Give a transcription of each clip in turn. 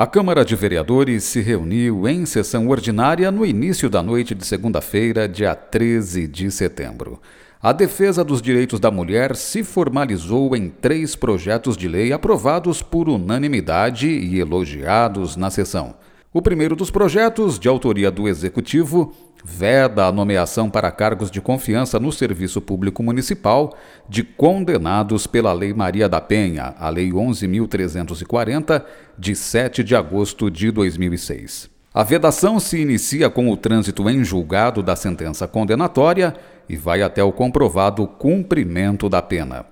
A Câmara de Vereadores se reuniu em sessão ordinária no início da noite de segunda-feira, dia 13 de setembro. A defesa dos direitos da mulher se formalizou em três projetos de lei aprovados por unanimidade e elogiados na sessão. O primeiro dos projetos, de autoria do Executivo, veda a nomeação para cargos de confiança no Serviço Público Municipal de condenados pela Lei Maria da Penha, a Lei 11.340, de 7 de agosto de 2006. A vedação se inicia com o trânsito em julgado da sentença condenatória e vai até o comprovado cumprimento da pena.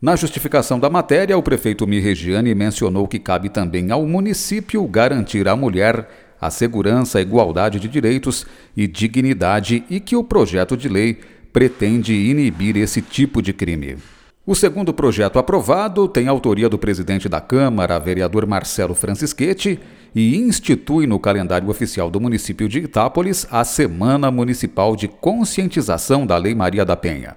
Na justificação da matéria, o prefeito Mirregiani mencionou que cabe também ao município garantir à mulher a segurança, a igualdade de direitos e dignidade e que o projeto de lei pretende inibir esse tipo de crime. O segundo projeto aprovado tem autoria do presidente da Câmara, vereador Marcelo Francischetti, e institui no calendário oficial do município de Itápolis a Semana Municipal de Conscientização da Lei Maria da Penha.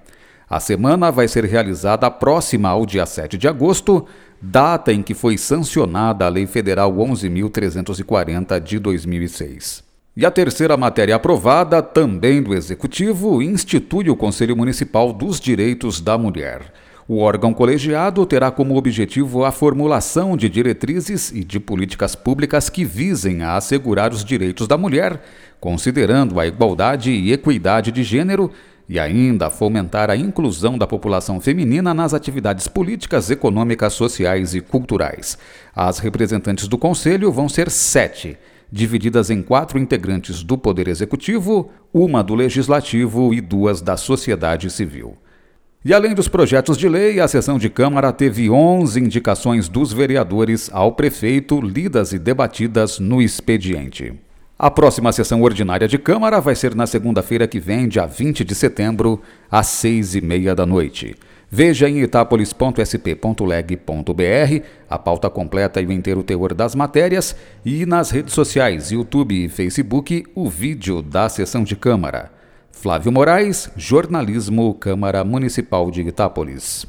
A semana vai ser realizada próxima ao dia 7 de agosto, data em que foi sancionada a Lei Federal 11.340 de 2006. E a terceira matéria aprovada, também do Executivo, institui o Conselho Municipal dos Direitos da Mulher. O órgão colegiado terá como objetivo a formulação de diretrizes e de políticas públicas que visem a assegurar os direitos da mulher, considerando a igualdade e equidade de gênero e ainda fomentar a inclusão da população feminina nas atividades políticas, econômicas, sociais e culturais. As representantes do Conselho vão ser sete, divididas em quatro integrantes do Poder Executivo, uma do Legislativo e duas da sociedade civil. E além dos projetos de lei, a sessão de Câmara teve 11 indicações dos vereadores ao prefeito, lidas e debatidas no expediente. A próxima sessão ordinária de Câmara vai ser na segunda-feira que vem, dia 20 de setembro, às seis e meia da noite. Veja em itapolis.sp.leg.br a pauta completa e o inteiro teor das matérias e nas redes sociais, YouTube e Facebook, o vídeo da sessão de Câmara. Flávio Moraes, Jornalismo, Câmara Municipal de Itápolis.